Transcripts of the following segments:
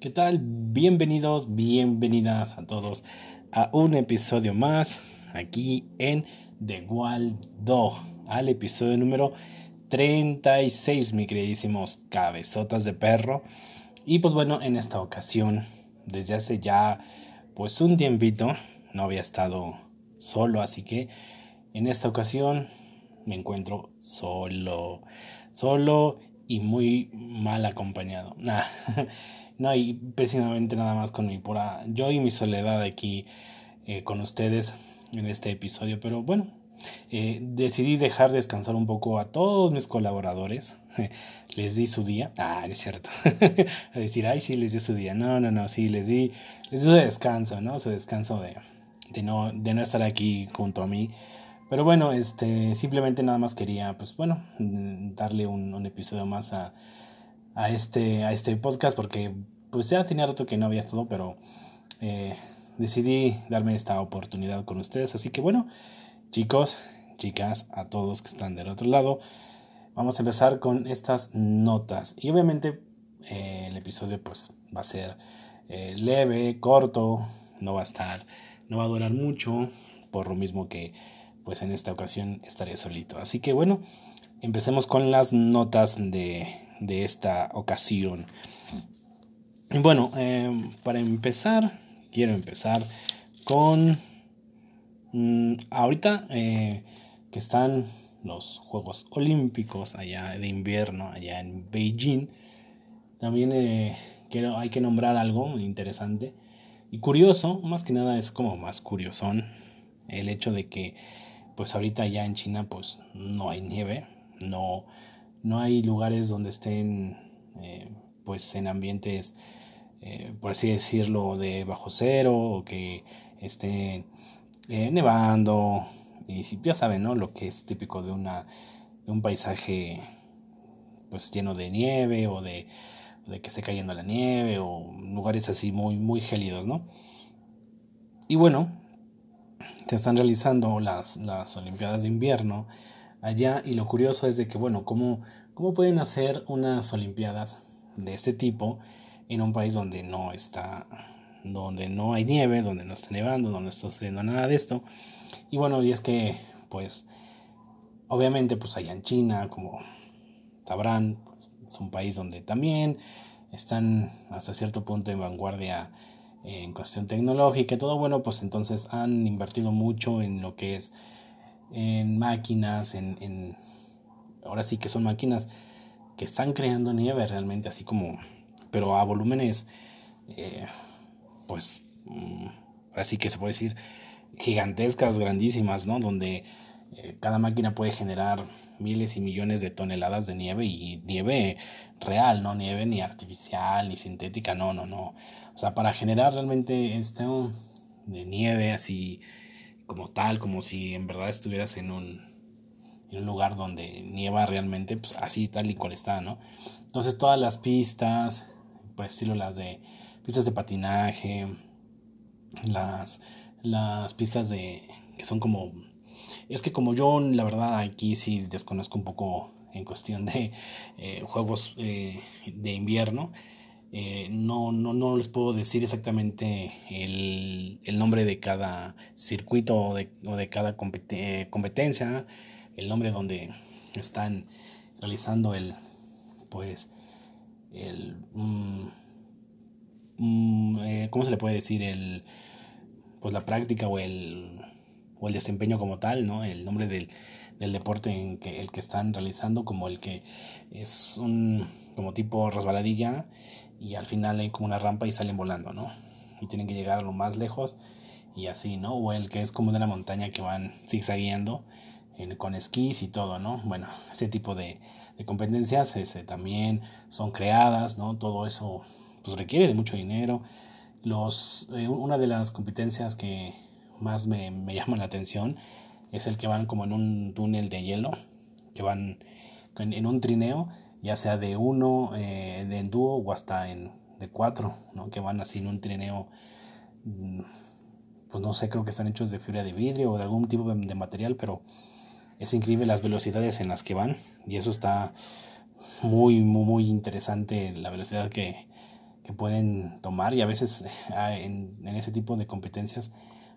¿Qué tal? Bienvenidos, bienvenidas a todos a un episodio más aquí en The Wild Dog, al episodio número 36, mi queridísimos cabezotas de perro. Y pues bueno, en esta ocasión, desde hace ya pues un tiempito, no había estado solo, así que en esta ocasión me encuentro solo, solo y muy mal acompañado. no, y pésimamente nada más con mi pura, yo y mi soledad aquí eh, con ustedes en este episodio, pero bueno, eh, decidí dejar descansar un poco a todos mis colaboradores. les di su día. Ah, es cierto. decir, ay, sí, les di su día. No, no, no, sí, les di, les di su descanso, ¿no? Su descanso de, de, no, de no estar aquí junto a mí pero bueno, este, simplemente nada más quería, pues bueno, darle un, episodio más a, a, este, a este podcast porque pues ya tenía rato que no había estado, pero eh, decidí darme esta oportunidad con ustedes. Así que bueno, chicos, chicas, a todos que están del otro lado, vamos a empezar con estas notas. Y obviamente eh, el episodio pues va a ser eh, leve, corto, no va a estar, no va a durar mucho, por lo mismo que pues en esta ocasión estaré solito. Así que bueno, empecemos con las notas de, de esta ocasión. Bueno, em, para empezar, quiero empezar con... Mm, ahorita eh, que están los Juegos Olímpicos allá de invierno, allá en Beijing, también eh, quiero, hay que nombrar algo interesante y curioso, más que nada es como más curiosón, el hecho de que pues ahorita ya en China pues no hay nieve, no, no hay lugares donde estén eh, pues en ambientes, eh, por así decirlo, de bajo cero o que estén eh, nevando y ya saben, ¿no? Lo que es típico de, una, de un paisaje pues lleno de nieve o de, de que esté cayendo la nieve o lugares así muy, muy gélidos, ¿no? Y bueno, se están realizando las, las Olimpiadas de invierno allá y lo curioso es de que, bueno, ¿cómo, ¿cómo pueden hacer unas Olimpiadas de este tipo en un país donde no está, donde no hay nieve, donde no está nevando, donde no está sucediendo nada de esto? Y bueno, y es que, pues, obviamente, pues allá en China, como sabrán, pues, es un país donde también están hasta cierto punto en vanguardia en cuestión tecnológica y todo, bueno, pues entonces han invertido mucho en lo que es en máquinas, en, en ahora sí que son máquinas que están creando nieve realmente así como, pero a volúmenes, eh, pues, mm, así que se puede decir gigantescas, grandísimas, ¿no? Donde eh, cada máquina puede generar miles y millones de toneladas de nieve y nieve real, no nieve ni artificial ni sintética, no, no, no. O sea, para generar realmente esto de nieve así como tal, como si en verdad estuvieras en un, en un lugar donde nieva realmente, pues así tal y cual está, ¿no? Entonces todas las pistas, decirlo, las de pistas de patinaje, las, las pistas de que son como es que como yo la verdad aquí sí desconozco un poco en cuestión de eh, juegos eh, de invierno, eh, no, no, no les puedo decir exactamente el, el nombre de cada circuito o de, o de cada competencia, el nombre donde están realizando el, pues, el, mm, mm, ¿cómo se le puede decir? El, pues la práctica o el, o el desempeño como tal, ¿no? El nombre del, del deporte en que el que están realizando como el que es un como tipo resbaladilla y al final hay como una rampa y salen volando, ¿no? Y tienen que llegar a lo más lejos y así, ¿no? O el que es como de la montaña que van zigzagueando con esquís y todo, ¿no? Bueno, ese tipo de, competencias ese, también son creadas, ¿no? Todo eso pues requiere de mucho dinero. Los, eh, una de las competencias que más me, me llama la atención es el que van como en un túnel de hielo, que van en, un trineo, ya sea de uno, eh, de en dúo o hasta en de cuatro, ¿no? que van así en un trineo, mm, pues no sé, creo que están hechos de fibra de vidrio o de algún tipo de, material, pero es increíble las velocidades en las que van y eso está muy, muy, muy interesante, la velocidad que, que pueden tomar y a veces ah, en, ese tipo de competencias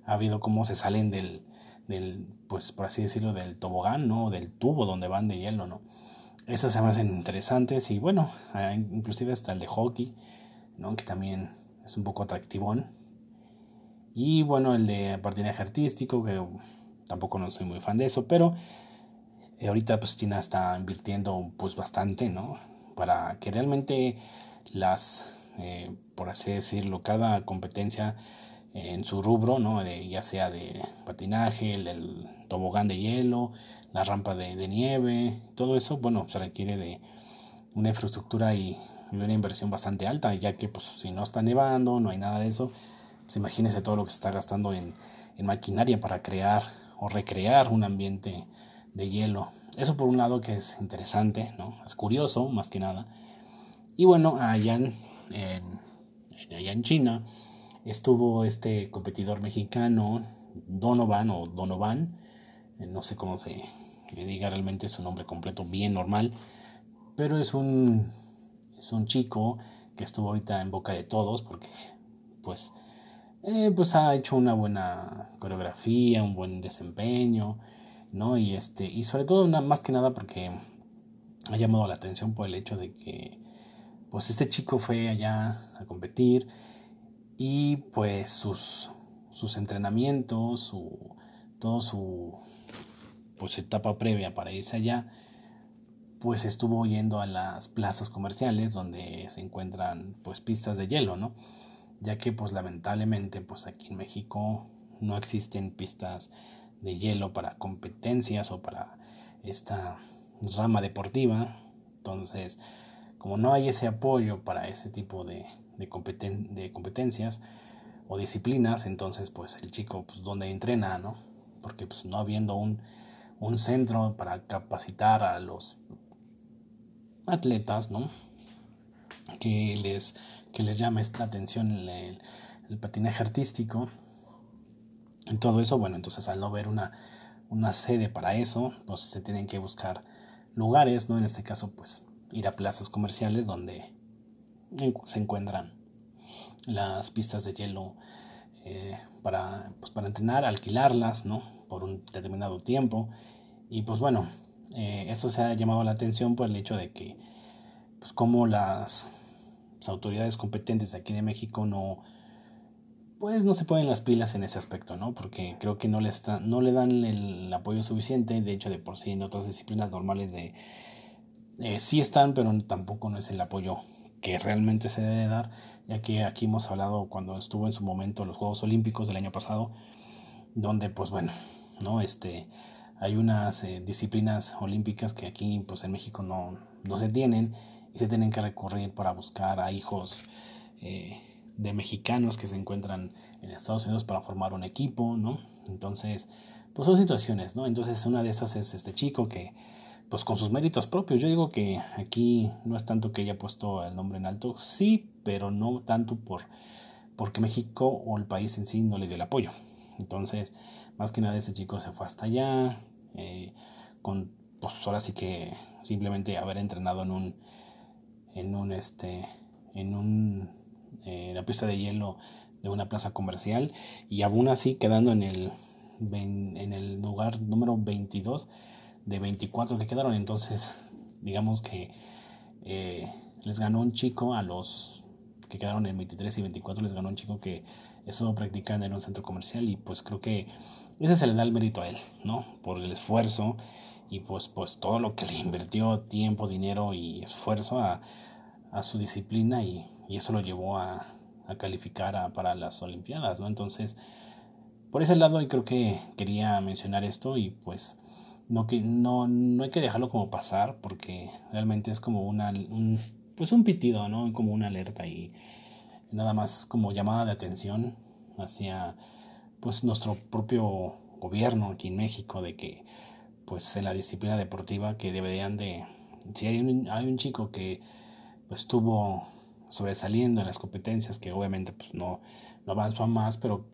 ha habido cómo se salen del, del, pues por así decirlo, del tobogán, ¿no? Del tubo donde van de hielo, ¿no? Esas se me hacen interesantes y bueno, ah, inclusive hasta el de hockey, ¿no? Que también es un poco atractivón. Y bueno, el de patinaje artístico, que tampoco no soy muy fan de eso, pero eh, ahorita pues China está invirtiendo pues bastante, ¿no? Para que realmente las, eh, por así decirlo, cada competencia en su rubro, ¿no? De, ya sea de patinaje, el, tobogán de hielo, la rampa de, de, nieve, todo eso, bueno, se requiere de una infraestructura y una inversión bastante alta, ya que pues si no está nevando, no hay nada de eso, pues imagínese todo lo que se está gastando en, en maquinaria para crear o recrear un ambiente de hielo. Eso por un lado que es interesante, ¿no? Es curioso, más que nada. Y bueno, allá en, allá en China estuvo este competidor mexicano, Donovan o Donovan, eh, no sé cómo se diga realmente su nombre completo, bien normal, pero es un, es un chico que estuvo ahorita en boca de todos porque pues, eh, pues ha hecho una buena coreografía, un buen desempeño, ¿no? Y, este, y sobre todo, más que nada porque ha llamado la atención por el hecho de que pues este chico fue allá a competir y pues sus, sus entrenamientos, su, todo su pues etapa previa para irse allá, pues estuvo yendo a las plazas comerciales donde se encuentran pues pistas de hielo, ¿no? Ya que pues lamentablemente pues aquí en México no existen pistas de hielo para competencias o para esta rama deportiva. Entonces, como no hay ese apoyo para ese tipo de, de, de competencias o disciplinas, entonces pues el chico pues donde entrena, ¿no? Porque pues no habiendo un, un centro para capacitar a los atletas, ¿no? Que les, que les llame esta atención el, el, patinaje artístico. Y todo eso, bueno, entonces al no ver una, una sede para eso, pues se tienen que buscar lugares, ¿no? En este caso, pues ir a plazas comerciales donde se encuentran las pistas de hielo eh, para, pues para entrenar, alquilarlas, ¿no? Por un determinado tiempo. Y pues bueno, eh, eso se ha llamado la atención por el hecho de que, pues como las, autoridades competentes aquí de México no, pues no se ponen las pilas en ese aspecto, ¿no? Porque creo que no le, no le dan el apoyo suficiente, de hecho de por sí en otras disciplinas normales de eh, sí están, pero tampoco no es el apoyo que realmente se debe dar, ya que aquí hemos hablado cuando estuvo en su momento los Juegos Olímpicos del año pasado, donde pues bueno, no este hay unas eh, disciplinas olímpicas que aquí pues en México no, no se tienen y se tienen que recurrir para buscar a hijos eh, de mexicanos que se encuentran en Estados Unidos para formar un equipo, ¿no? Entonces, pues son situaciones, ¿no? Entonces una de esas es este chico que pues con sus méritos propios. Yo digo que aquí no es tanto que haya puesto el nombre en alto, sí, pero no tanto por porque México o el país en sí no le dio el apoyo. Entonces, más que nada este chico se fue hasta allá, eh, con pues ahora sí que simplemente haber entrenado en un en un este en un eh, la pista de hielo de una plaza comercial y aún así quedando en el en el lugar número 22 de 24 que quedaron. Entonces, digamos que eh, les ganó un chico a los que quedaron en 23 y 24, les ganó un chico que estuvo practicando en un centro comercial y pues creo que ese se le da el mérito a él, ¿no? Por el esfuerzo y pues, pues todo lo que le invirtió tiempo, dinero y esfuerzo a, a su disciplina y, eso lo llevó a, a calificar a, para las Olimpiadas, ¿no? Entonces, por ese lado y creo que quería mencionar esto y pues no, que, no, no hay que dejarlo como pasar porque realmente es como una, un, pues un pitido, ¿no? Como una alerta y nada más como llamada de atención hacia pues nuestro propio gobierno aquí en México de que pues en la disciplina deportiva que deberían de si hay un, hay un chico que pues estuvo sobresaliendo en las competencias que obviamente pues no, no avanzó a más pero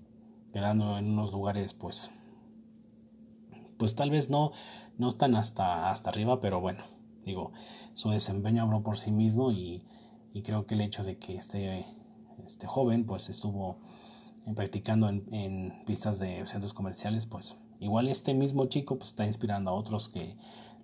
quedando en unos lugares pues pues tal vez no, no están hasta, hasta arriba, pero bueno, digo, su desempeño habló por sí mismo y, y creo que el hecho de que esté este joven pues estuvo practicando en, en pistas de centros comerciales, pues igual este mismo chico pues está inspirando a otros que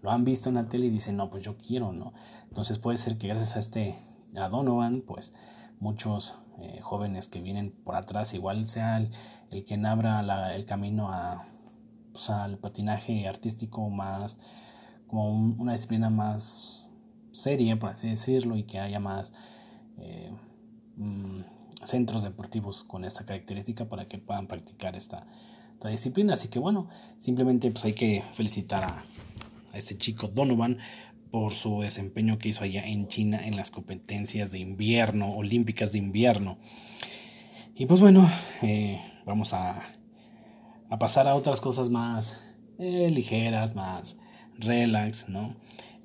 lo han visto en la tele y dicen, no, pues yo quiero, ¿no? Entonces puede ser que gracias a este, a Donovan, pues muchos eh, jóvenes que vienen por atrás, igual sea el, el que abra el camino a, pues, al patinaje artístico más, como una disciplina más seria, por así decirlo, y que haya más eh, mm, centros deportivos con esta característica para que puedan practicar esta, esta disciplina. Así que bueno, simplemente pues hay que felicitar a, este chico Donovan por su desempeño que hizo allá en China en las competencias de invierno, olímpicas de invierno. Y pues bueno, eh, vamos a, a, pasar a otras cosas más eh, ligeras, más relax, ¿no?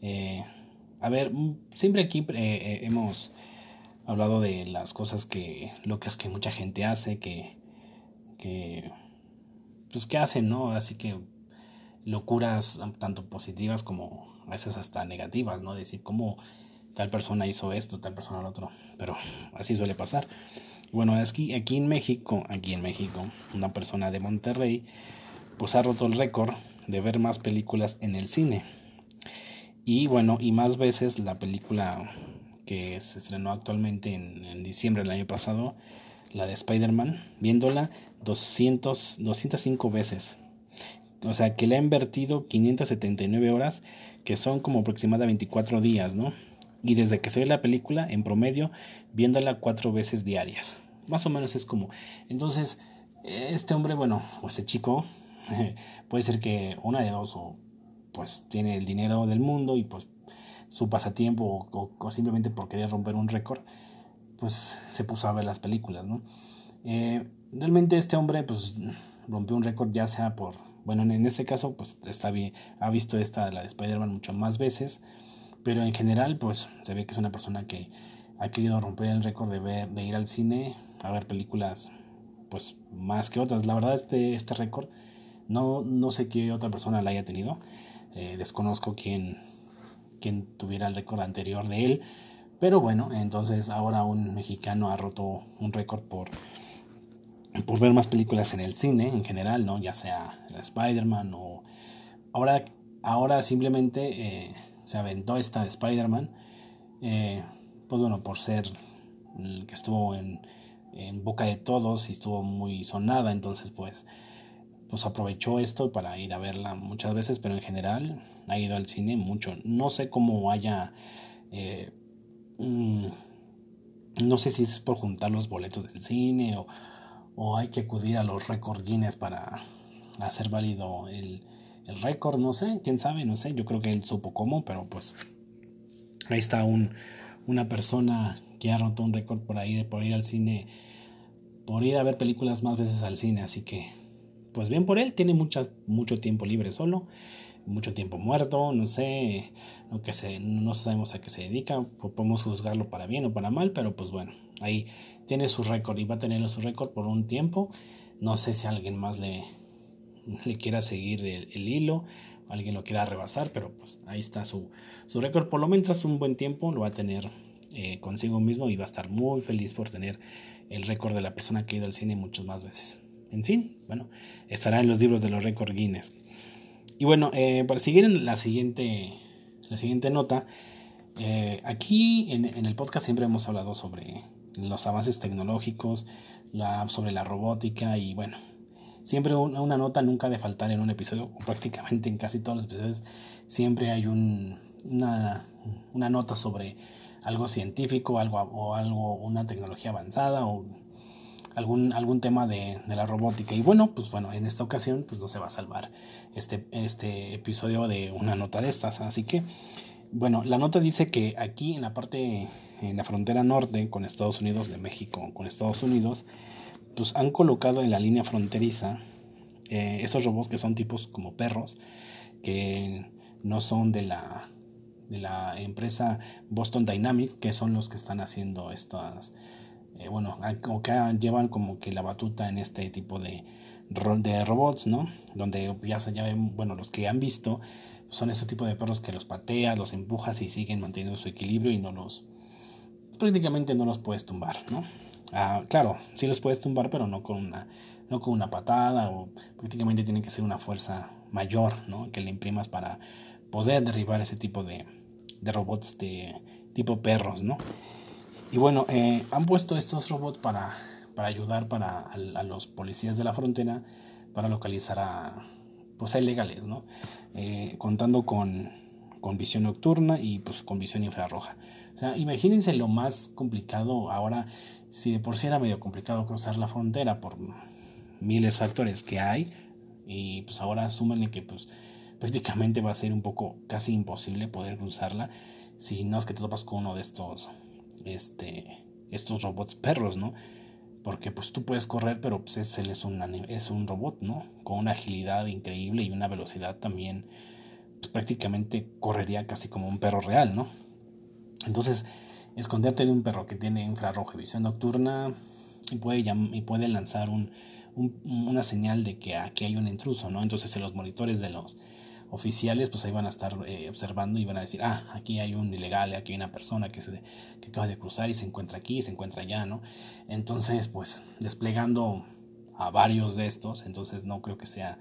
Eh, a ver, mm, siempre aquí hemos hablado de las cosas que locas que mucha gente hace, que, que pues que hacen, ¿no? Así que locuras tanto positivas como a veces hasta negativas, ¿no? Decir cómo tal persona hizo esto, tal persona lo otro, pero así suele pasar. Bueno, aquí, aquí en México, aquí en México, una persona de Monterrey, pues ha roto el récord de ver más películas en el cine. Y bueno, y más veces la película que se estrenó actualmente en, en diciembre del año pasado, la de Spider-Man, viéndola 200, 205 veces o sea, que le ha invertido 579 horas, que son como aproximadamente 24 días, ¿no? Y desde que ve la película, en promedio, viéndola cuatro veces diarias. Más o menos es como. Entonces, este hombre, bueno, o ese chico, puede ser que una de dos, o pues tiene el dinero del mundo y pues su pasatiempo, o, simplemente por querer romper un récord, pues se puso a ver las películas, ¿no? Eh, realmente este hombre, pues rompió un récord ya sea por bueno, en este caso, pues está bien, ha visto esta, la de Spider-Man, mucho más veces, pero en general, pues se ve que es una persona que ha querido romper el récord de, ver, de ir al cine a ver películas, pues más que otras. La verdad, este, este récord, no, no sé qué otra persona la haya tenido, eh, desconozco quién, quién tuviera el récord anterior de él, pero bueno, entonces ahora un mexicano ha roto un récord por por ver más películas en el cine en general, ¿no? Ya sea Spider-Man o... Ahora, ahora simplemente eh, se aventó esta de Spider-Man, eh, pues bueno, por ser que estuvo en, en boca de todos y estuvo muy sonada, entonces pues, pues aprovechó esto para ir a verla muchas veces, pero en general ha ido al cine mucho. No sé cómo haya... Eh, mm, no sé si es por juntar los boletos del cine o, o hay que acudir a los récord Guinness para hacer válido el, el récord, no sé, quién sabe, no sé, yo creo que él supo cómo, pero pues ahí está un, una persona que ha roto un récord por ahí, por ir al cine, por ir a ver películas más veces al cine, así que pues bien por él, tiene mucha, mucho tiempo libre solo, mucho tiempo muerto, no sé, no, que se, no sabemos a qué se dedica, podemos juzgarlo para bien o para mal, pero pues bueno, ahí tiene su récord y va a tener su récord por un tiempo. No sé si alguien más le, le quiera seguir el, hilo, alguien lo quiera rebasar, pero pues ahí está su, récord. Por lo menos un buen tiempo lo va a tener eh, consigo mismo y va a estar muy feliz por tener el récord de la persona que ha ido al cine muchas más veces. En fin, bueno, estará en los libros de los récords Guinness. Y bueno, eh, para seguir en la siguiente, la siguiente nota, eh, aquí en, el podcast siempre hemos hablado sobre los avances tecnológicos, la, sobre la robótica y bueno, siempre una, nota nunca de faltar en un episodio, prácticamente en casi todos los episodios, siempre hay un, una, una nota sobre algo científico algo, o algo, una tecnología avanzada o algún, algún tema de, de, la robótica. Y bueno, pues bueno, en esta ocasión pues no se va a salvar este, este episodio de una nota de estas. Así que, bueno, la nota dice que aquí en la parte en la frontera norte con Estados Unidos, de México con Estados Unidos, pues han colocado en la línea fronteriza eh, esos robots que son tipos como perros, que no son de la, de la empresa Boston Dynamics, que son los que están haciendo estas, eh, bueno, que llevan como que la batuta en este tipo de, de robots, ¿no? Donde ya, ya ven, bueno, los que han visto son ese tipo de perros que los pateas, los empujas y siguen manteniendo su equilibrio y no los prácticamente no los puedes tumbar, ¿no? Ah, claro, sí los puedes tumbar, pero no con una, no con una patada o prácticamente tiene que ser una fuerza mayor, ¿no? Que le imprimas para poder derribar ese tipo de, de robots de tipo perros, ¿no? Y bueno, eh, han puesto estos robots para, para ayudar para a, los policías de la frontera para localizar a, pues, a ilegales, ¿no? Eh, contando con, con visión nocturna y pues con visión infrarroja. O sea, imagínense lo más complicado ahora, si de por sí era medio complicado cruzar la frontera por miles de factores que hay, y pues ahora súmenle que pues prácticamente va a ser un poco casi imposible poder cruzarla si no es que te topas con uno de estos este estos robots perros, ¿no? Porque pues tú puedes correr, pero pues es, él es un, es un robot, ¿no? Con una agilidad increíble y una velocidad también, pues prácticamente correría casi como un perro real, ¿no? Entonces, esconderte de un perro que tiene infrarrojo y visión nocturna y puede, y puede lanzar un, una señal de que aquí hay un intruso, ¿no? Entonces en los monitores de los oficiales pues ahí van a estar eh, observando y van a decir, ah, aquí hay un ilegal, aquí hay una persona que, se, que acaba de cruzar y se encuentra aquí, se encuentra allá, ¿no? Entonces pues desplegando a varios de estos, entonces no creo que sea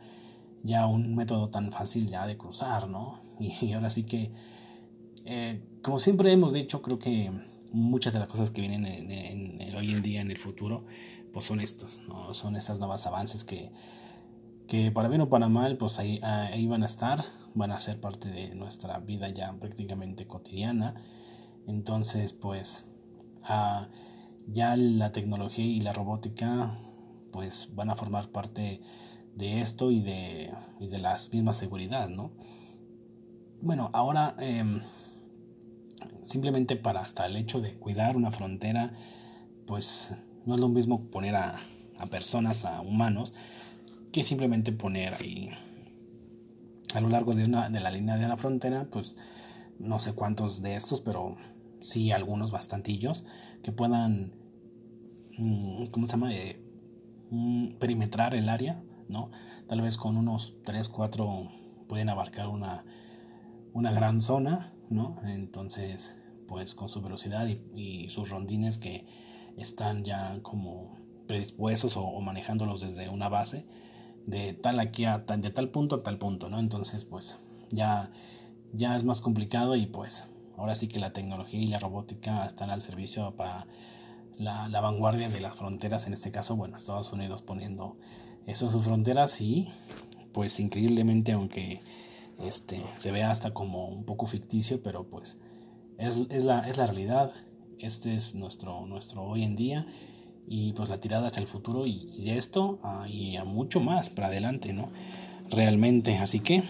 ya un método tan fácil ya de cruzar, ¿no? Y, ahora sí que, eh, como siempre hemos dicho, creo que muchas de las cosas que vienen en, hoy en día, en el futuro, pues son estos, ¿no? Son estas nuevas avances que, que para bien o para mal, pues ahí, ahí van a estar, van a ser parte de nuestra vida ya prácticamente cotidiana. Entonces, pues ah, ya la tecnología y la robótica pues van a formar parte de esto y de, y de la misma seguridad, ¿no? Bueno, ahora em, simplemente para hasta el hecho de cuidar una frontera, pues no es lo mismo poner a, personas, a humanos, que simplemente poner ahí a lo largo de, una, de la línea de la frontera, pues no sé cuántos de estos, pero sí algunos bastantillos que puedan, mm, ¿cómo se llama? Eh, mm, perimetrar el área, ¿no? Tal vez con unos 3, 4 pueden abarcar una, una gran zona, ¿no? Entonces, pues con su velocidad y sus rondines que están ya como predispuestos o, manejándolos desde una base de tal aquí a tal, de tal punto a tal punto, ¿no? Entonces, pues ya, ya es más complicado y pues ahora sí que la tecnología y la robótica están al servicio para la, la vanguardia de las fronteras, en este caso, bueno, Estados Unidos poniendo eso en sus fronteras y pues increíblemente, aunque este, se vea hasta como un poco ficticio, pero pues es, es, la, es la realidad. Este es nuestro, nuestro hoy en día. Y pues la tirada hacia el futuro y, de esto y a mucho más para adelante, ¿no? Realmente, así que,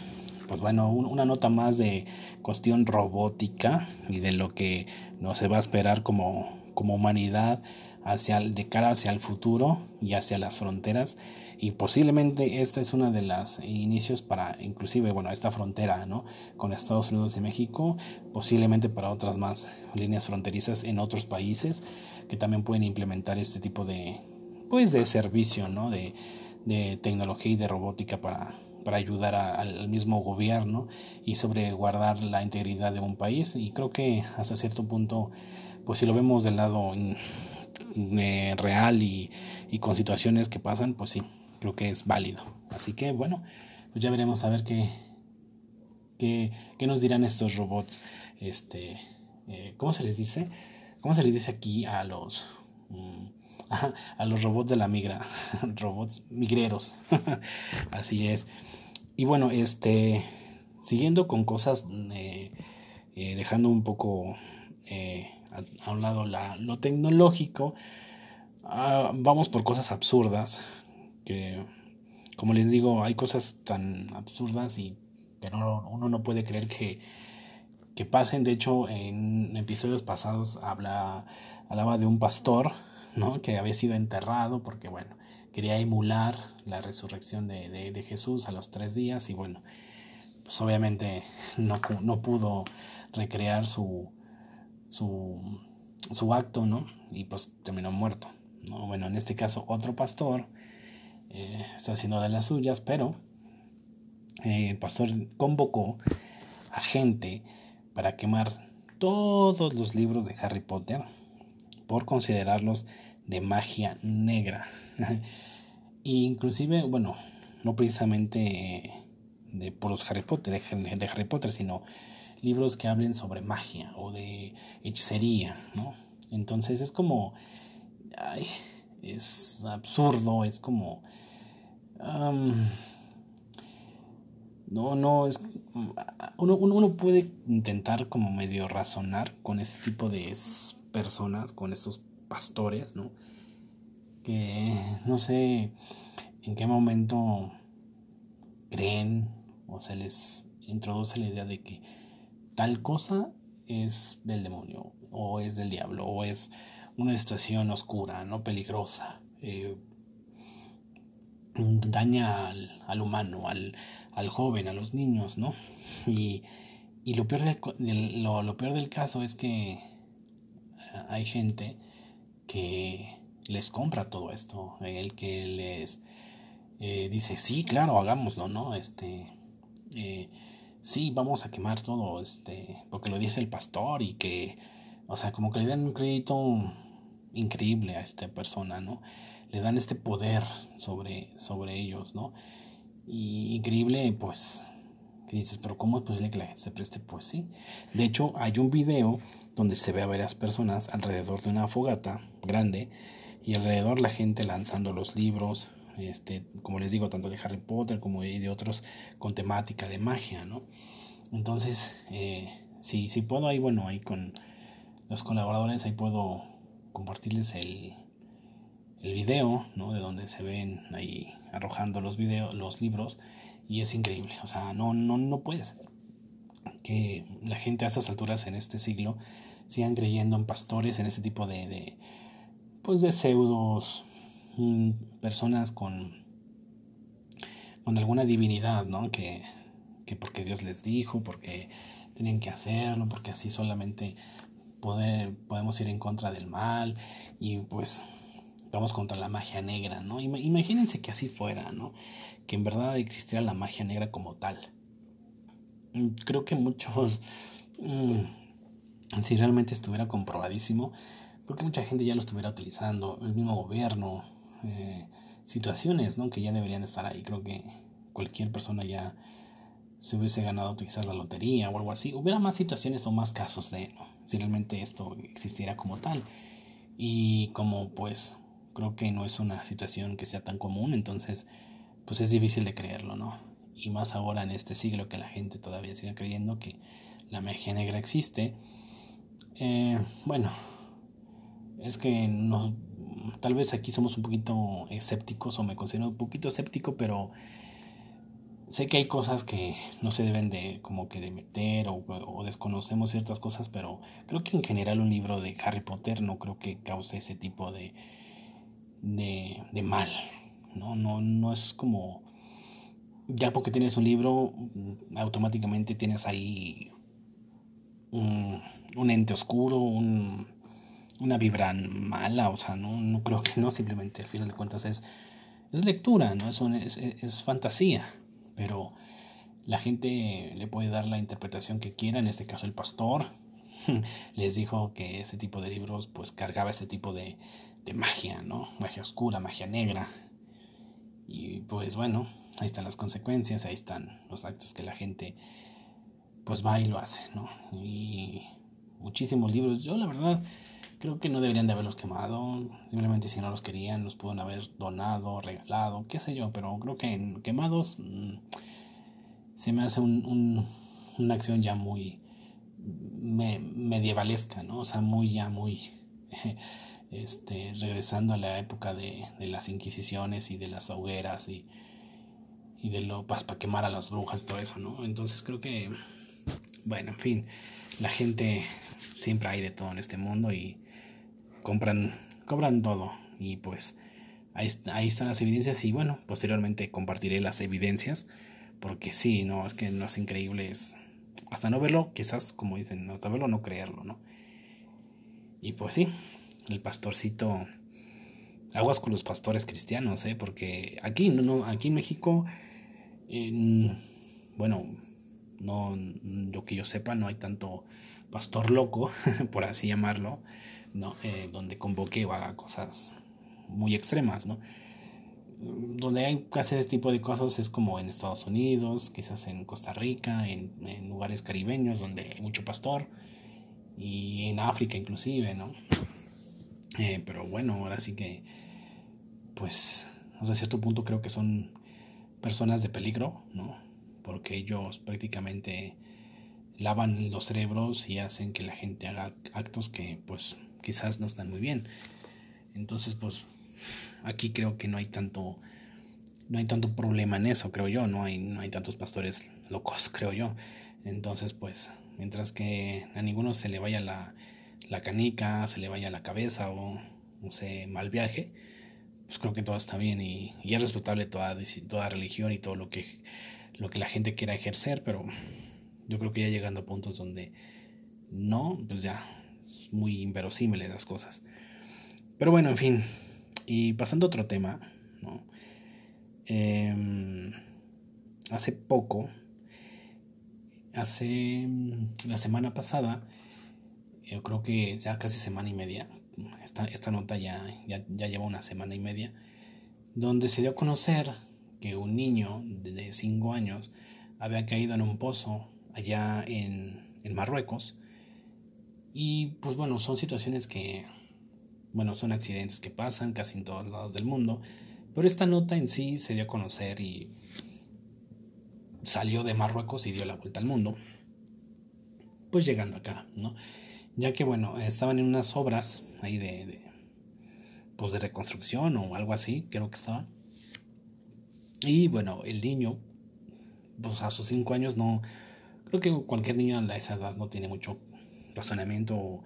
pues bueno, una nota más de cuestión robótica y de lo que nos se va a esperar como, como humanidad hacia de cara hacia el futuro y hacia las fronteras. Y posiblemente esta es una de las inicios para inclusive bueno esta frontera no con Estados Unidos y México posiblemente para otras más líneas fronterizas en otros países que también pueden implementar este tipo de pues de servicio no de, de tecnología y de robótica para para ayudar al mismo gobierno y sobre guardar la integridad de un país. Y creo que hasta cierto punto pues si lo vemos del lado eh, real y, con situaciones que pasan pues sí creo que es válido. Así que bueno, pues ya veremos a ver qué, qué, qué nos dirán estos robots. Este, eh, ¿Cómo se les dice? ¿Cómo se les dice aquí a los... Mm, a los robots de la migra, robots migreros, así es. Y bueno, este, siguiendo con cosas, eh, dejando un poco a, un lado la, lo tecnológico, ah, vamos por cosas absurdas que, como les digo, hay cosas tan absurdas y que uno no puede creer que, que pasen. De hecho, en episodios pasados habla, hablaba de un pastor ¿no? que había sido enterrado porque, bueno, quería emular la resurrección de, de, Jesús a los tres días y, bueno, pues obviamente no, no pudo recrear su, su, su acto, ¿no? Y pues terminó muerto. ¿no? Bueno, en este caso otro pastor eh, está haciendo de las suyas, pero eh, el pastor convocó a gente para quemar todos los libros de Harry Potter por considerarlos de magia negra. inclusive, bueno, no precisamente de, por los Harry Potter, de, Harry Potter, sino libros que hablen sobre magia o de hechicería, ¿no? Entonces es como, ay, es absurdo, es como, no, no, es, uno, uno, puede intentar como medio razonar con este tipo de personas, con estos pastores, ¿no? Que no sé en qué momento creen o se les introduce la idea de que tal cosa es del demonio o es del diablo o es una situación oscura, no peligrosa, eh, daña al, humano, al, al, joven, a los niños, ¿no? Y, y lo, peor del, lo, lo peor del caso es que hay gente que les compra todo esto, el que les eh, dice, sí, claro, hagámoslo, ¿no? Este, eh, sí, vamos a quemar todo, este, porque lo dice el pastor y que, o sea, como que le dan un crédito increíble a esta persona, ¿no? Le dan este poder sobre, sobre ellos, ¿no? Y increíble, pues, que dices, pero ¿cómo es posible que la gente se preste? Pues sí. De hecho, hay un video donde se ve a varias personas alrededor de una fogata grande y alrededor la gente lanzando los libros, este, como les digo, tanto de Harry Potter como de otros con temática de magia, ¿no? Entonces, eh, si, puedo ahí, bueno, ahí con los colaboradores, ahí puedo compartirles el, el video, ¿no? De donde se ven ahí arrojando los videos, los libros, y es increíble, o sea, no, no, no puede ser que la gente a estas alturas en este siglo sigan creyendo en pastores, en este tipo de, de pues de pseudos Personas con, con alguna divinidad, ¿no? Que, que porque Dios les dijo, porque tenían que hacerlo, porque así solamente poder, podemos ir en contra del mal y pues vamos contra la magia negra, ¿no? Imagínense que así fuera, ¿no? Que en verdad existiera la magia negra como tal. Mm, creo que muchos, mm, si realmente estuviera comprobadísimo, porque mucha gente ya lo estuviera utilizando, el mismo gobierno, eh, situaciones ¿no? que ya deberían estar ahí. Creo que cualquier persona ya se hubiese ganado quizás la lotería o algo así. Hubiera más situaciones o más casos de si realmente esto existiera como tal. Y como pues creo que no es una situación que sea tan común, entonces pues es difícil de creerlo, ¿no? Y más ahora en este siglo que la gente todavía sigue creyendo que la magia negra existe. Eh, bueno, es que no, tal vez aquí somos un poquito escépticos o me considero un poquito escéptico, pero sé que hay cosas que no se deben de como que de meter o, desconocemos ciertas cosas, pero creo que en general un libro de Harry Potter no creo que cause ese tipo de, de, de mal, ¿no? No, no es como ya porque tienes un libro, automáticamente tienes ahí un, un ente oscuro, un una vibra mala, o sea, no, no creo que no, simplemente al final de cuentas es, es lectura, ¿no? Es, es, es fantasía, pero la gente le puede dar la interpretación que quiera, en este caso el pastor les dijo que ese tipo de libros pues cargaba ese tipo de, de magia, ¿no? Magia oscura, magia negra. Y pues bueno, ahí están las consecuencias, ahí están los actos que la gente pues va y lo hace, ¿no? Y muchísimos libros, yo la verdad Creo que no deberían de haberlos quemado. Simplemente si no los querían, los pueden haber donado, regalado, qué sé yo. Pero creo que en quemados mm, se me hace un, una acción ya muy medievalesca, ¿no? O sea, muy ya muy... este, regresando a la época de, de las inquisiciones y de las hogueras y, y de lo pues, para quemar a las brujas y todo eso, ¿no? Entonces creo que, bueno, en fin, la gente siempre hay de todo en este mundo y compran, cobran todo y pues ahí, ahí están las evidencias y bueno, posteriormente compartiré las evidencias porque sí, no, es que no es increíble, es hasta no verlo, quizás como dicen, hasta verlo no creerlo, ¿no? Y pues sí, el pastorcito, aguas con los pastores cristianos, ¿eh? Porque aquí, no, aquí en México, bueno, no, yo que yo sepa, no hay tanto pastor loco, por así llamarlo, ¿no? Eh, donde convoque o haga cosas muy extremas, ¿no? Donde hay casi ese tipo de cosas es como en Estados Unidos, quizás en Costa Rica, en, lugares caribeños donde hay mucho pastor y en África inclusive, ¿no? Eh, pero bueno, ahora sí que, pues, hasta cierto punto creo que son personas de peligro, ¿no? Porque ellos prácticamente lavan los cerebros y hacen que la gente haga actos que, pues, quizás no están muy bien. Entonces, pues, aquí creo que no hay tanto, no hay tanto problema en eso, creo yo, no hay, no hay tantos pastores locos, creo yo. Entonces, pues, mientras que a ninguno se le vaya la, la canica, se le vaya la cabeza o, no sé, mal viaje, pues creo que todo está bien y, y, es respetable toda, toda religión y todo lo que, lo que la gente quiera ejercer, pero yo creo que ya llegando a puntos donde no, pues ya muy inverosímil las cosas. Pero bueno, en fin, y pasando a otro tema, ¿no? Eh, hace poco hace la semana pasada, yo creo que ya casi semana y media, esta, esta nota ya, ya, ya, lleva una semana y media, donde se dio a conocer que un niño de 5 años había caído en un pozo allá en, en Marruecos. Y pues bueno, son situaciones que, bueno, son accidentes que pasan casi en todos lados del mundo. Pero esta nota en sí se dio a conocer y salió de Marruecos y dio la vuelta al mundo, pues llegando acá, ¿no? Ya que, bueno, estaban en unas obras ahí de, pues de reconstrucción o algo así, creo que estaba. Y bueno, el niño, pues a sus cinco años no, creo que cualquier niño a esa edad no tiene mucho razonamiento o,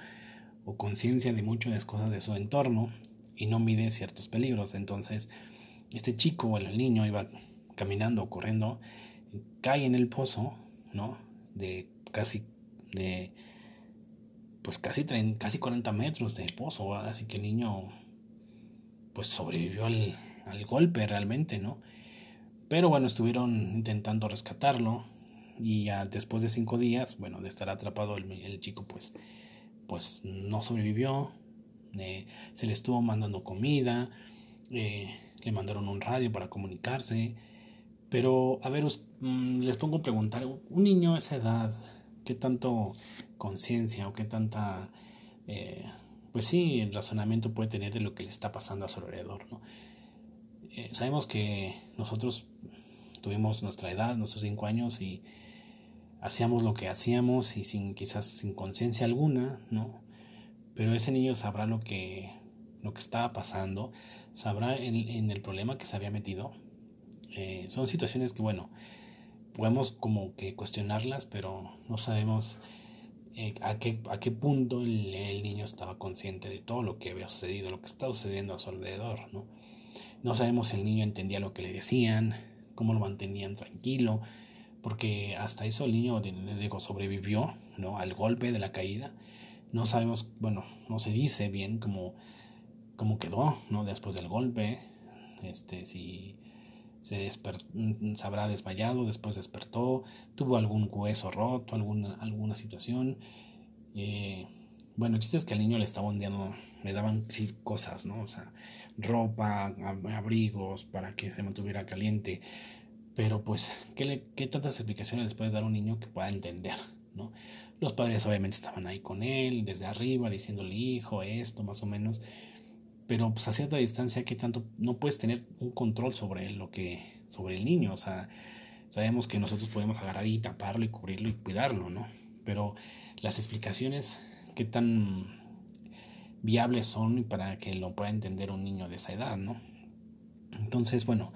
conciencia de muchas cosas de su entorno y no mide ciertos peligros. Entonces, este chico o el niño iba caminando o corriendo cae en el pozo, ¿no? De casi, de, pues casi, casi 40 metros de pozo, así que el niño, pues sobrevivió al, al golpe realmente, ¿no? Pero bueno, estuvieron intentando rescatarlo y ya después de cinco días, bueno, de estar atrapado el, el chico, pues, pues no sobrevivió. Eh, se le estuvo mandando comida, eh, le mandaron un radio para comunicarse. Pero, a ver, mm, les pongo a preguntar, un niño a esa edad, ¿qué tanto conciencia o qué tanta, eh, pues sí, el razonamiento puede tener de lo que le está pasando a su alrededor, ¿no? Sabemos que nosotros tuvimos nuestra edad, nuestros cinco años y hacíamos lo que hacíamos y sin quizás sin conciencia alguna, ¿no? Pero ese niño sabrá lo que, lo que estaba pasando, sabrá en, el problema que se había metido eh, son situaciones que, bueno, podemos como que cuestionarlas, pero no sabemos eh, a, qué, a qué punto el, niño estaba consciente de todo lo que había sucedido, lo que estaba sucediendo a su alrededor, ¿no? No sabemos si el niño entendía lo que le decían, cómo lo mantenían tranquilo, porque hasta eso el niño, les digo, sobrevivió, ¿no? Al golpe de la caída. No sabemos, bueno, no se dice bien cómo, cómo quedó, ¿no? Después del golpe, este, si se, mm, se habrá desmayado, después despertó, tuvo algún hueso roto, alguna, alguna situación. Eh, bueno, el chiste es que al niño le estaban dando, le daban sí, cosas, ¿no? O sea, ropa, abrigos para que se mantuviera caliente. Pero pues, ¿qué, le, qué tantas explicaciones les puede dar a un niño que pueda entender, ¿no? Los padres obviamente estaban ahí con él, desde arriba, diciéndole, hijo, esto, más o menos pero pues a cierta distancia que tanto no puedes tener un control sobre lo que sobre el niño. O sea sabemos que nosotros podemos agarrar y taparlo y cubrirlo y cuidarlo no pero las explicaciones qué tan viables son para que lo pueda entender un niño de esa edad no entonces bueno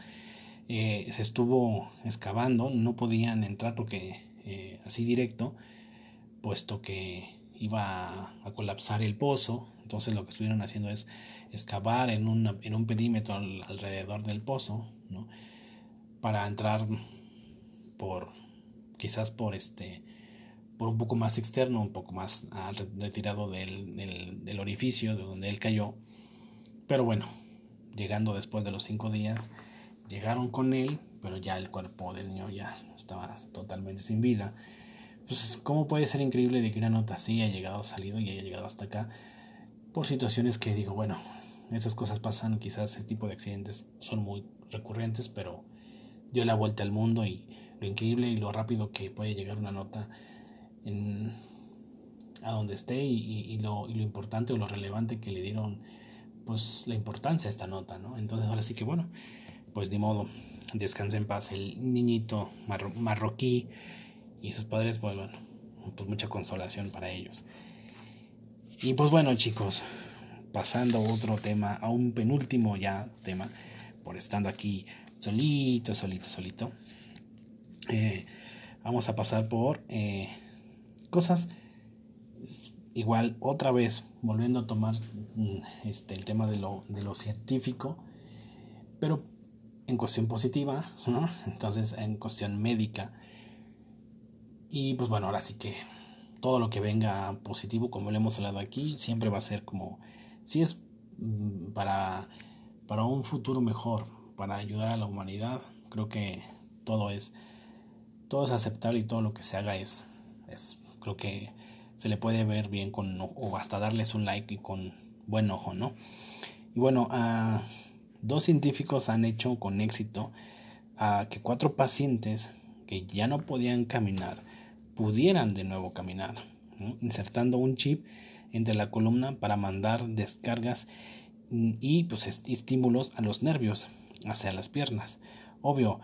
eh, se estuvo excavando no podían entrar porque eh, así directo puesto que iba a colapsar el pozo entonces lo que estuvieron haciendo es excavar en, en un perímetro alrededor del pozo, ¿no? Para entrar por, quizás por este, por un poco más externo, un poco más retirado del, del orificio de donde él cayó. Pero bueno, llegando después de los cinco días, llegaron con él, pero ya el cuerpo del niño ya estaba totalmente sin vida. Entonces, ¿cómo puede ser increíble de que una nota así haya llegado, salido y haya llegado hasta acá? Por situaciones que digo, bueno, esas cosas pasan, quizás ese tipo de accidentes son muy recurrentes, pero dio la vuelta al mundo y lo increíble y lo rápido que puede llegar una nota a donde esté y, lo, y, lo, importante o lo relevante que le dieron pues la importancia a esta nota, ¿no? Entonces ahora sí que bueno, pues ni modo, descanse en paz el niñito marroquí y sus padres, pues bueno, pues mucha consolación para ellos. Y pues bueno chicos, pasando a otro tema, a un penúltimo ya tema, por estando aquí solito, solito, solito. Eh, vamos a pasar por eh, cosas igual otra vez volviendo a tomar mm, este, el tema de lo, de lo científico, pero en cuestión positiva, entonces en cuestión médica. Y pues bueno, ahora sí que todo lo que venga positivo, como lo hemos hablado aquí, siempre va a ser como, si es mm, para, para un futuro mejor, para ayudar a la humanidad, creo que todo es, todo es aceptable y todo lo que se haga es, es creo que se le puede ver bien con, o hasta darles un like y con buen ojo, ¿no? Y bueno, a dos científicos han hecho con éxito a que cuatro pacientes que ya no podían caminar pudieran de nuevo caminar, insertando un chip entre la columna para mandar descargas y pues estímulos a los nervios hacia las piernas. Obvio,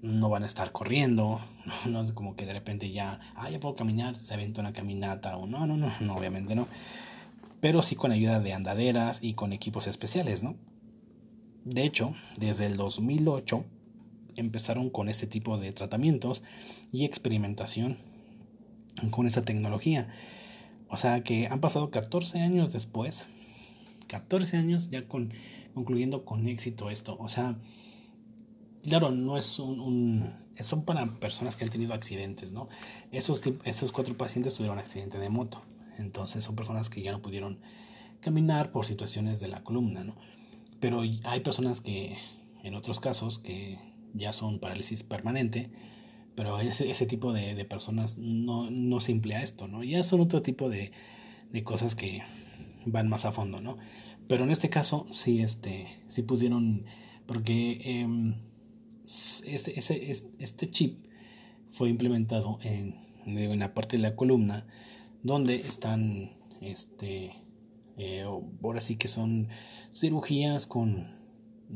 no van a estar corriendo, no, es como que de repente ya, ah, ya puedo caminar, se aventó una caminata o no, no, no, no, obviamente no. Pero sí con ayuda de andaderas y con equipos especiales, ¿no? De hecho, desde el 2008 empezaron con este tipo de tratamientos y experimentación con esta tecnología. O sea que han pasado 14 años después, 14 años ya con, concluyendo con éxito esto. O sea, claro, no es un, son para personas que han tenido accidentes, ¿no? Esos, esos cuatro pacientes tuvieron un accidente de moto, entonces son personas que ya no pudieron caminar por situaciones de la columna, ¿no? Pero hay personas que, en otros casos, que ya son parálisis permanente, pero ese, ese tipo de, de personas no, no, se emplea esto, ¿no? Ya son otro tipo de, de cosas que van más a fondo, ¿no? Pero en este caso sí, este, sí pudieron, porque eh, este, ese, este chip fue implementado en, en la parte de la columna donde están, este, eh, ahora sí que son cirugías con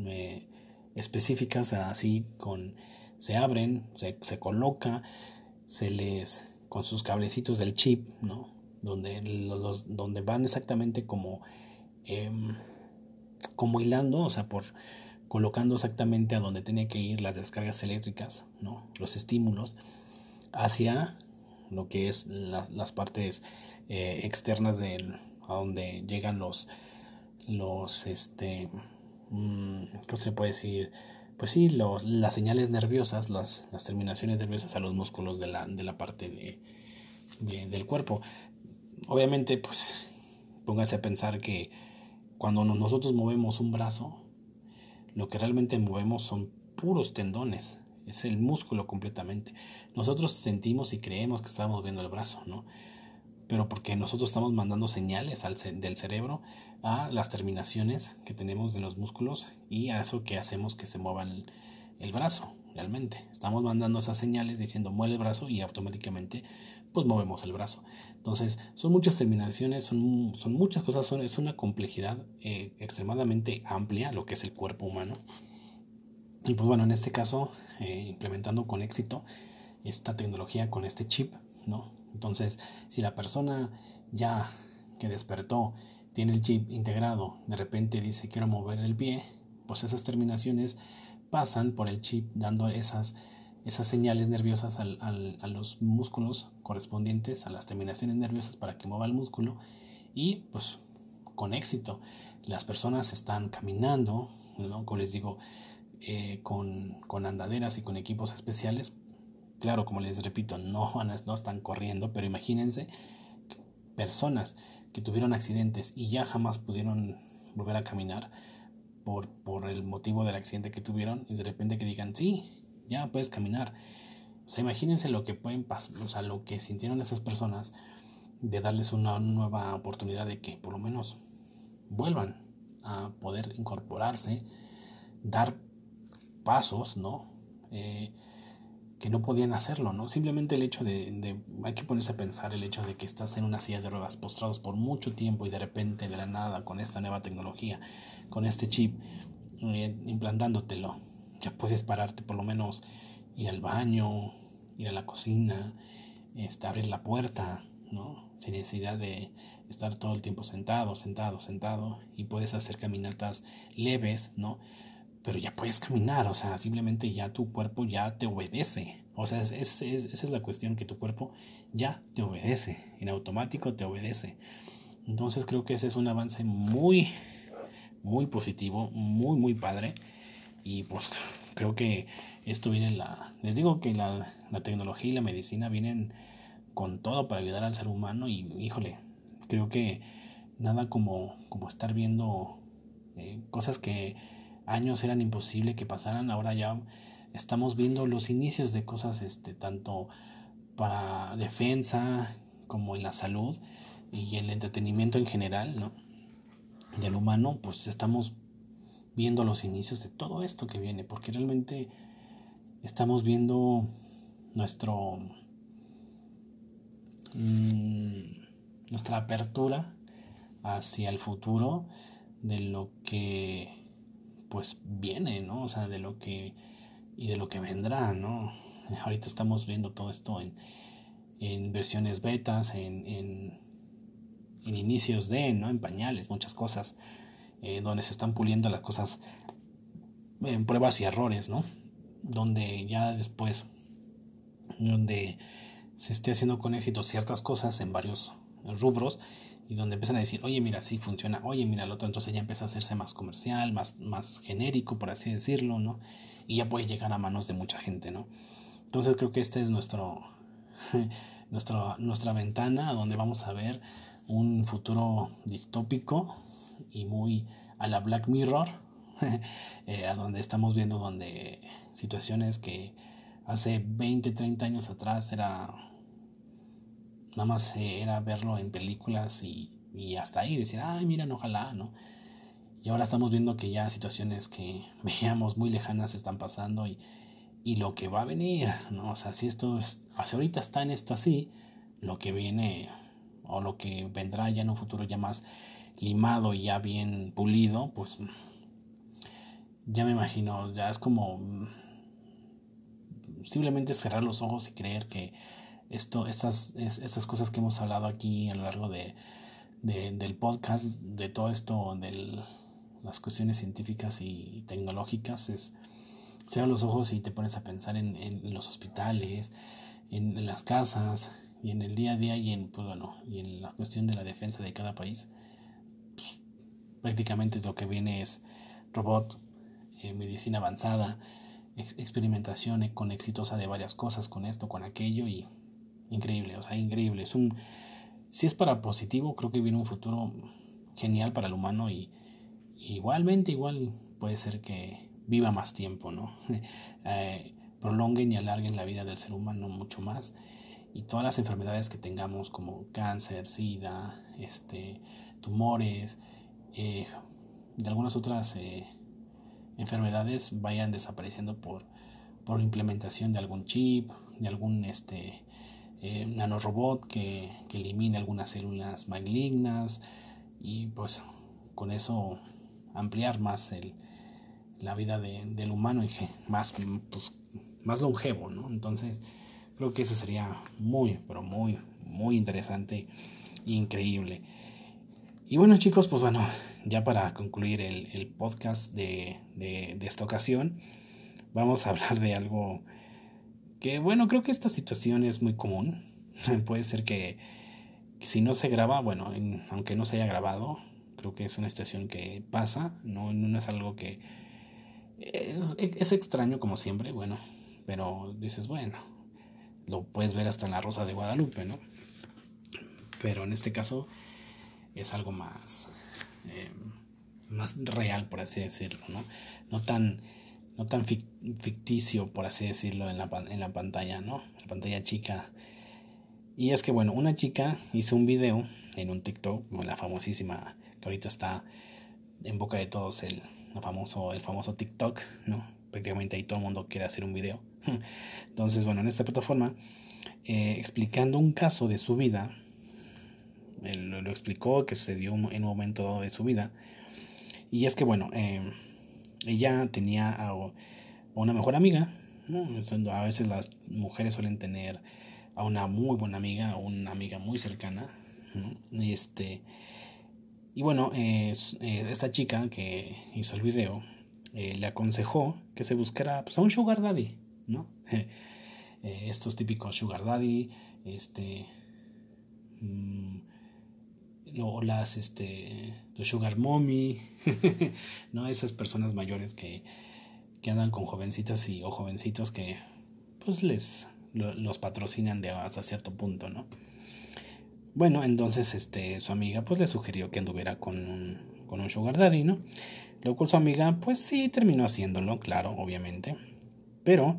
eh, específicas, así con se abren, se, se, coloca, se les con sus cablecitos del chip, ¿no? Donde los, donde van exactamente como em, como hilando, o sea, por colocando exactamente a donde tienen que ir las descargas eléctricas, ¿no? los estímulos, hacia lo que es las partes eh, externas de a donde llegan los, los este, mm, ¿cómo se puede decir? Pues sí, los, las señales nerviosas, las, las, terminaciones nerviosas a los músculos de la, de la parte de, del cuerpo. Obviamente, pues póngase a pensar que cuando nosotros movemos un brazo, lo que realmente movemos son puros tendones, es el músculo completamente. Nosotros sentimos y creemos que estamos moviendo el brazo, ¿no? Pero porque nosotros estamos mandando señales al del cerebro a las terminaciones que tenemos en los músculos y a eso que hacemos que se mueva el, el brazo, realmente. Estamos mandando esas señales diciendo mueve el brazo y automáticamente pues movemos el brazo. Entonces, son muchas terminaciones, son, son muchas cosas, son, es una complejidad eh, extremadamente amplia lo que es el cuerpo humano. Y pues bueno, en este caso, eh, implementando con éxito esta tecnología con este chip, ¿no? Entonces, si la persona ya que despertó tiene el chip integrado, de repente dice quiero mover el pie, pues esas terminaciones pasan por el chip dando esas esas señales nerviosas al, a los músculos correspondientes a las terminaciones nerviosas para que mueva el músculo y pues con éxito las personas están caminando, como les digo, eh, con, con, andaderas y con equipos especiales. Claro, como les repito, no, no están corriendo, pero imagínense personas que tuvieron accidentes y ya jamás pudieron volver a caminar por, por el motivo del accidente que tuvieron y de repente que digan, sí, ya puedes caminar. O sea, imagínense lo que pueden pasar, o sea, lo que sintieron esas personas de darles una nueva oportunidad de que por lo menos vuelvan a poder incorporarse, dar pasos, ¿no? Eh, que no podían hacerlo, ¿no? Simplemente el hecho de, de, hay que ponerse a pensar el hecho de que estás en una silla de ruedas postrados por mucho tiempo y de repente, de la nada, con esta nueva tecnología, con este chip, eh, implantándotelo, ya puedes pararte por lo menos, ir al baño, ir a la cocina, este, abrir la puerta, ¿no? Sin necesidad de estar todo el tiempo sentado, sentado, sentado, y puedes hacer caminatas leves, ¿no? Pero ya puedes caminar, o sea, simplemente ya tu cuerpo ya te obedece. O sea, es, esa es la cuestión, que tu cuerpo ya te obedece, en automático te obedece. Entonces creo que ese es un avance muy, muy positivo, muy, muy padre. Y pues creo que esto viene la... Les digo que la, la tecnología y la medicina vienen con todo para ayudar al ser humano y híjole, creo que nada como, como estar viendo eh, cosas que años eran imposible que pasaran, ahora ya estamos viendo los inicios de cosas este tanto para defensa como en la salud y el entretenimiento en general, ¿no? del humano, pues estamos viendo los inicios de todo esto que viene, porque realmente estamos viendo nuestro mm, nuestra apertura hacia el futuro de lo que pues viene, ¿no? O sea, de lo que y de lo que vendrá, ¿no? Ahorita estamos viendo todo esto en, en versiones betas, en, en, en, inicios de, ¿no? En pañales, muchas cosas, eh, donde se están puliendo las cosas en pruebas y errores, ¿no? Donde ya después, donde se esté haciendo con éxito ciertas cosas en varios rubros, y donde empiezan a decir, oye, mira, sí funciona, oye, mira, el otro, entonces ya empieza a hacerse más comercial, más, más genérico, por así decirlo, ¿no? Y ya puede llegar a manos de mucha gente, ¿no? Entonces creo que esta es nuestro, nuestro, nuestra ventana donde vamos a ver un futuro distópico y muy a la Black Mirror, eh, a donde estamos viendo donde situaciones que hace 20, 30 años atrás era nada más era verlo en películas y, y hasta ahí, decir, ay, miren, ojalá, ¿no? Y ahora estamos viendo que ya situaciones que veíamos muy lejanas están pasando y, y lo que va a venir, ¿no? O sea, si esto es, hacia ahorita está en esto así, lo que viene o lo que vendrá ya en un futuro ya más limado y ya bien pulido, pues ya me imagino, ya es como simplemente cerrar los ojos y creer que esto, estas, estas cosas que hemos hablado aquí a lo largo de, del podcast, de todo esto, de las cuestiones científicas y tecnológicas, es cierra los ojos y te pones a pensar en, en los hospitales, en, las casas y en el día a día y en, pues, bueno, y en la cuestión de la defensa de cada país. Pues, prácticamente lo que viene es robot, eh, medicina avanzada, experimentación con exitosa de varias cosas, con esto, con aquello y increíble, o sea, increíble. Es un, si es para positivo, creo que viene un futuro genial para el humano y, igualmente igual puede ser que viva más tiempo, ¿no? eh, prolonguen y alarguen la vida del ser humano mucho más y todas las enfermedades que tengamos como cáncer, sida, este, tumores, eh, de algunas otras eh, enfermedades vayan desapareciendo por, por implementación de algún chip, de algún este, eh, nanorobot que, que elimine algunas células malignas y pues con eso ampliar más el, la vida de, del humano y más, pues, más longevo, ¿no? Entonces, creo que eso sería muy, pero muy, muy interesante e increíble. Y bueno, chicos, pues bueno, ya para concluir el, el podcast de, de, de, esta ocasión, vamos a hablar de algo que bueno, creo que esta situación es muy común. Puede ser que, si no se graba, bueno, aunque no se haya grabado, creo que es una situación que pasa, no, no es algo que es, es extraño como siempre, bueno, pero dices, bueno, lo puedes ver hasta en la Rosa de Guadalupe, ¿no? Pero en este caso es algo más, eh, más real, por así decirlo, ¿no? No tan no tan ficticio, por así decirlo, en la, en la pantalla, ¿no? La pantalla chica. Y es que, bueno, una chica hizo un video en un TikTok, la famosísima, que ahorita está en boca de todos el, famoso, el famoso TikTok, ¿no? Prácticamente ahí todo el mundo quiere hacer un video. Entonces, bueno, en esta plataforma, eh, explicando un caso de su vida, él lo, explicó que sucedió en un momento de su vida, y es que, bueno, eh, ella tenía a una mejor amiga, a veces las mujeres suelen tener a una muy buena amiga, una amiga muy cercana, y este y bueno, eh, esta chica que hizo el video eh, le aconsejó que se buscara pues, a un sugar daddy, ¿no? Eh, estos típicos sugar daddy, este, mm, o las, este, los sugar mommy, ¿no? Esas personas mayores que, que andan con jovencitas y, o jovencitos que, pues, les, los patrocinan de hasta cierto punto, ¿no? Bueno, entonces este, su amiga pues le sugirió que anduviera con un, con un sugar daddy, ¿no? Lo cual su amiga pues sí terminó haciéndolo, claro, obviamente. Pero,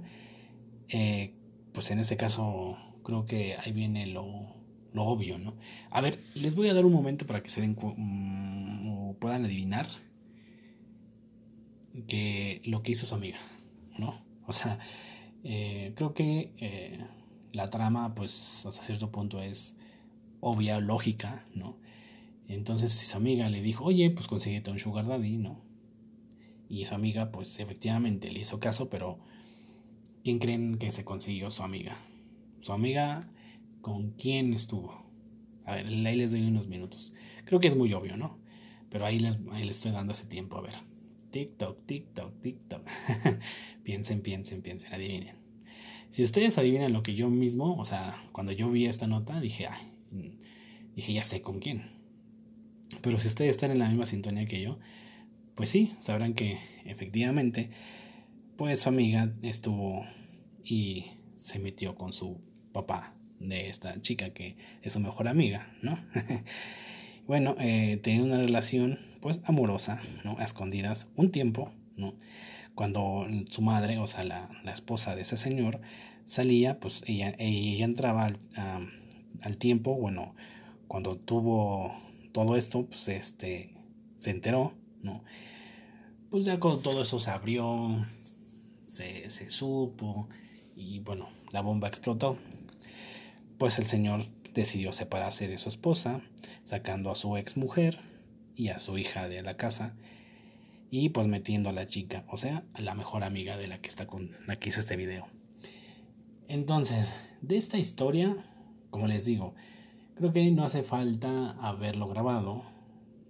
eh, pues en este caso creo que ahí viene lo, lo, obvio, ¿no? A ver, les voy a dar un momento para que se den mm, o puedan adivinar que lo que hizo su amiga, ¿no? O sea, eh, creo que eh, la trama pues hasta cierto punto es obvia, lógica, ¿no? Entonces, si su amiga le dijo, oye, pues consíguete un sugar daddy, ¿no? Y su amiga, pues efectivamente le hizo caso, pero ¿quién creen que se consiguió su amiga? Su amiga, ¿con quién estuvo? A ver, ahí les doy unos minutos. Creo que es muy obvio, ¿no? Pero ahí les, ahí les estoy dando ese tiempo, a ver. TikTok, TikTok, TikTok. piensen, piensen, piensen, adivinen. Si ustedes adivinan lo que yo mismo, o sea, cuando yo vi esta nota, dije, ay, dije, ya sé con quién. Pero si ustedes están en la misma sintonía que yo, pues sí, sabrán que efectivamente, pues su amiga estuvo y se metió con su papá de esta chica que es su mejor amiga, ¿no? bueno, eh, tenía una relación pues amorosa, ¿no? A escondidas un tiempo, ¿no? Cuando su madre, o sea, la, la esposa de ese señor, salía, pues ella, ella entraba a al tiempo, bueno, cuando tuvo todo esto, pues este, se enteró, ¿no? Pues ya cuando todo eso se abrió, se, se supo y bueno, la bomba explotó, pues el señor decidió separarse de su esposa, sacando a su ex mujer y a su hija de la casa y pues metiendo a la chica, o sea, a la mejor amiga de la que está con la que hizo este video. Entonces, de esta historia como les digo, creo que no hace falta haberlo grabado.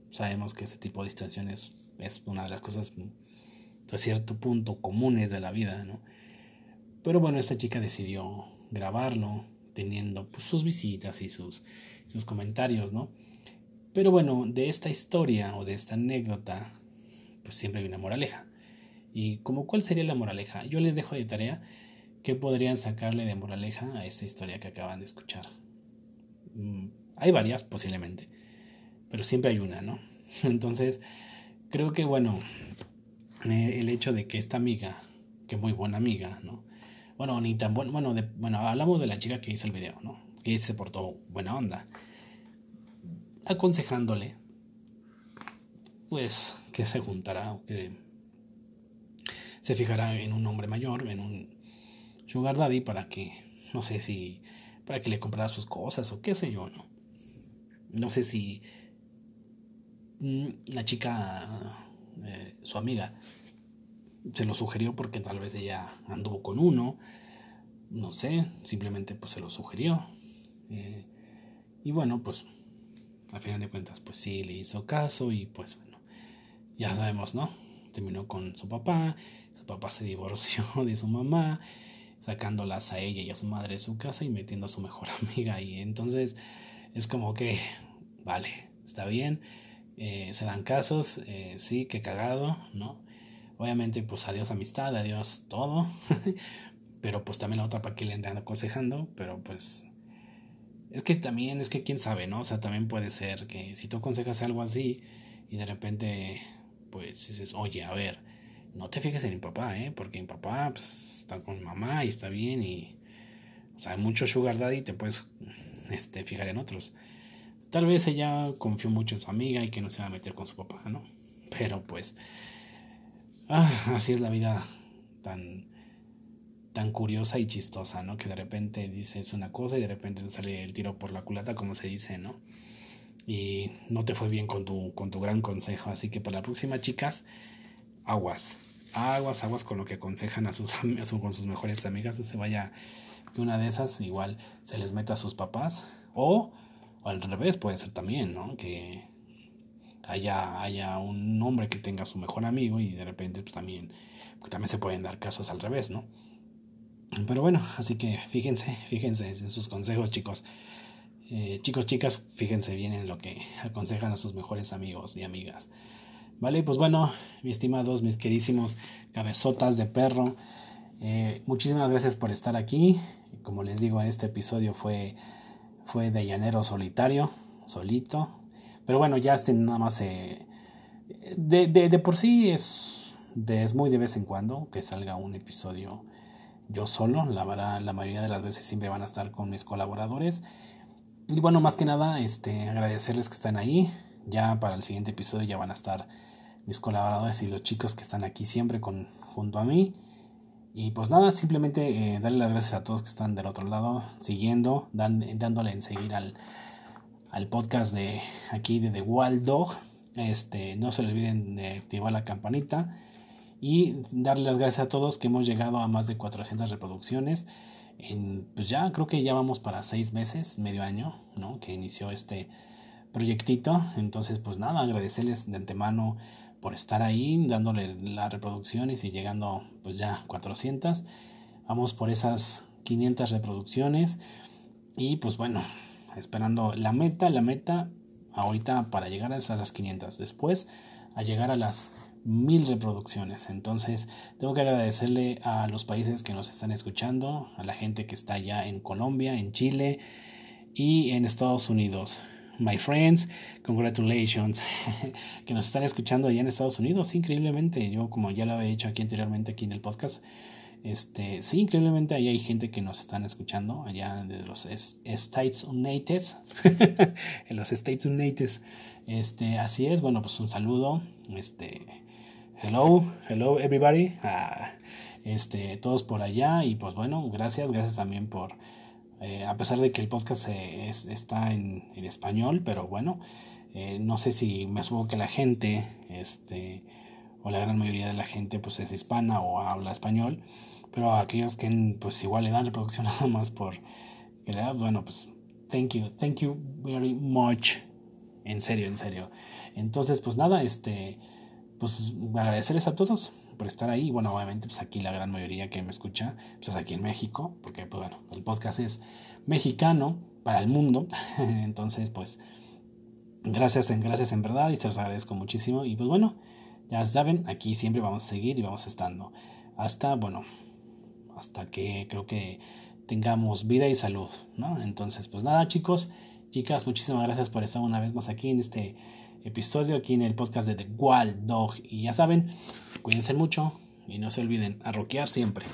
Sabemos que ese tipo de distensiones es una de las cosas a cierto punto comunes de la vida, ¿no? Pero bueno, esta chica decidió grabarlo, teniendo pues, sus visitas y sus, sus comentarios, ¿no? Pero bueno, de esta historia o de esta anécdota, pues siempre hay una moraleja. ¿Y como cuál sería la moraleja? Yo les dejo de tarea ¿Qué podrían sacarle de moraleja a esta historia que acaban de escuchar? Mm, hay varias, posiblemente, pero siempre hay una, ¿no? Entonces, creo que, bueno, eh, el hecho de que esta amiga, que muy buena amiga, ¿no? Bueno, ni tan bueno, bueno, bueno, hablamos de la chica que hizo el video, ¿no? Que se portó buena onda. Aconsejándole, pues, que se juntará que se fijará en un hombre mayor, en un Sugar Daddy para que, no sé si, para que le comprara sus cosas o qué sé yo, ¿no? No sé si mm, la chica, eh, su amiga, se lo sugirió porque tal vez ella anduvo con uno, no sé, simplemente pues se lo sugirió. Eh, y bueno, pues a final de cuentas pues sí le hizo caso y pues bueno, ya sabemos, ¿no? Terminó con su papá, su papá se divorció de su mamá sacándolas a ella y a su madre de su casa y metiendo a su mejor amiga ahí. Entonces es como que, vale, está bien, eh, se dan casos, eh, sí, que cagado, ¿no? Obviamente, pues adiós amistad, adiós todo, pero pues también la otra para que le andan aconsejando, pero pues es que también, es que quién sabe, ¿no? O sea, también puede ser que si tú aconsejas algo así y de repente, pues dices, oye, a ver, no te fijes en mi papá, ¿eh? Porque mi papá pues, está con mamá y está bien y... O sea, hay mucho sugar daddy te puedes este, fijar en otros. Tal vez ella confió mucho en su amiga y que no se va a meter con su papá, ¿no? Pero pues, ah, así es la vida tan, tan curiosa y chistosa, ¿no? Que de repente dices una cosa y de repente sale el tiro por la culata, como se dice, ¿no? Y no te fue bien con tu, con tu gran consejo. Así que para la próxima, chicas, aguas. Aguas, aguas con lo que aconsejan a sus amigos, con sus mejores amigas. No se vaya que una de esas igual se les meta a sus papás. O, o al revés, puede ser también, ¿no? Que haya, haya un hombre que tenga su mejor amigo y de repente pues también, pues, también se pueden dar casos al revés, ¿no? Pero bueno, así que fíjense, fíjense en sus consejos, chicos. Eh, chicos, chicas, fíjense bien en lo que aconsejan a sus mejores amigos y amigas. Vale, pues bueno, mis estimados, mis querísimos cabezotas de perro, eh, muchísimas gracias por estar aquí. Como les digo, en este episodio fue, fue de llanero solitario, solito. Pero bueno, ya este nada más eh, de, de, por sí es, es muy de vez en cuando que salga un episodio yo solo. La, la mayoría de las veces siempre van a estar con mis colaboradores. Y bueno, más que nada, este, agradecerles que están ahí. Ya para el siguiente episodio ya van a estar mis colaboradores y los chicos que están aquí siempre con, junto a mí. Y pues nada, simplemente eh, darle las gracias a todos que están del otro lado, siguiendo, dándole en seguir al, al podcast de aquí de The Wild Dog. Este, no se le olviden de activar la campanita y darle las gracias a todos que hemos llegado a más de 400 reproducciones. En, pues ya creo que ya vamos para seis meses, medio año, ¿no? Que inició este proyectito. Entonces, pues nada, agradecerles de antemano por estar ahí, dándole las reproducciones y llegando pues ya 400. Vamos por esas 500 reproducciones y pues bueno, esperando la meta, la meta ahorita para llegar a las 500. Después a llegar a las mil reproducciones. Entonces, tengo que agradecerle a los países que nos están escuchando, a la gente que está allá en Colombia, en Chile y en Estados Unidos. My friends, congratulations, que nos están escuchando allá en Estados Unidos, increíblemente. Yo, como ya lo había dicho aquí anteriormente, aquí en el podcast, este, sí, increíblemente ahí hay gente que nos están escuchando allá de los States United, en los States United. Este, así es, bueno, pues un saludo, este, hello, hello everybody, ah, este, todos por allá y pues bueno, gracias, gracias también por, eh, a pesar de que el podcast está en, en, español, pero bueno, eh, no sé si me supongo que la gente, este, o la gran mayoría de la gente pues es hispana o habla español, pero aquellos que pues igual le dan reproducción nada más por, bueno, pues thank you, thank you very much, en serio, en serio. Entonces, pues nada, este pues agradecerles a todos por estar ahí. Bueno, obviamente, pues aquí la gran mayoría que me escucha, pues es aquí en México, porque pues bueno, el podcast es mexicano para el mundo. Entonces, pues, gracias en, gracias en verdad y se los agradezco muchísimo. Y pues bueno, ya saben, aquí siempre vamos a seguir y vamos estando. Hasta, bueno, hasta que creo que tengamos vida y salud, ¿no? Entonces, pues nada, chicos, chicas, muchísimas gracias por estar una vez más aquí en este episodio aquí en el podcast de The Wild Dog. Y ya saben, cuídense mucho y no se olviden a rockear siempre.